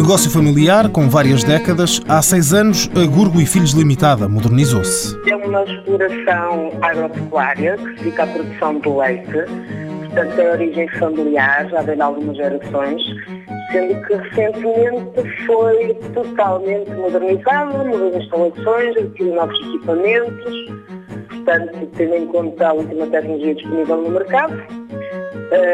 Negócio familiar com várias décadas, há seis anos a Gurgo e Filhos Limitada modernizou-se. É uma exploração agropecuária que dedica à produção de leite, portanto é origem familiar, já vem de algumas gerações, sendo que recentemente foi totalmente modernizada, mudou as instalações, adquiriu novos equipamentos, portanto tendo em conta a última tecnologia disponível no mercado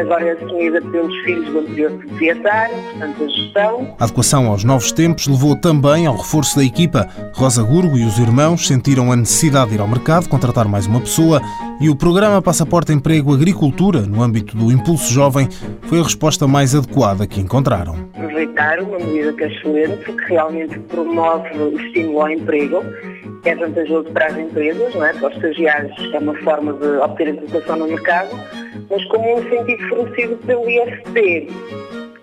agora é assumida pelos filhos do anterior proprietário, portanto a gestão. A adequação aos novos tempos levou também ao reforço da equipa. Rosa Gurgo e os irmãos sentiram a necessidade de ir ao mercado, contratar mais uma pessoa e o programa Passaporte Emprego Agricultura, no âmbito do Impulso Jovem, foi a resposta mais adequada que encontraram. Aproveitar uma medida que é excelente, porque realmente promove o estímulo ao emprego é vantajoso para as empresas, não é? para os estagiários é uma forma de obter colocação no mercado, mas como um incentivo fornecido pelo IFP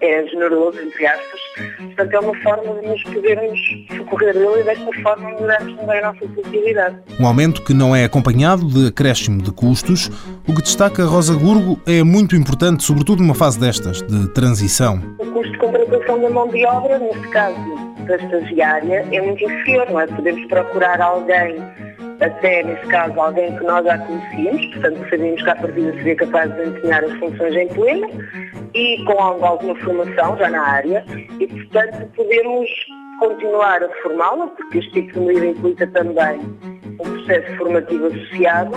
é generoso, entre aspas, portanto é uma forma de nos podermos socorrer dele e desta forma melhorarmos também a nossa produtividade. Um aumento que não é acompanhado de acréscimo de custos, o que destaca Rosa Gurgo é muito importante, sobretudo numa fase destas, de transição. O custo de contratação da mão de obra, neste caso da estagiária é muito inferior, não é? Podemos procurar alguém, até nesse caso alguém que nós já conhecíamos, portanto sabíamos que a partida seria capaz de desempenhar as funções em pleno e com alguma formação já na área e portanto podemos continuar a formá-la, porque este tipo de medida implica também um processo formativo associado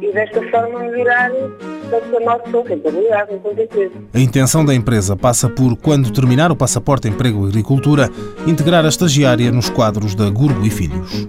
e desta forma melhorar a nossa rentabilidade enquanto empresa. A intenção da empresa passa por, quando terminar o passaporte Emprego e Agricultura, integrar a estagiária nos quadros da Gurgo e Filhos.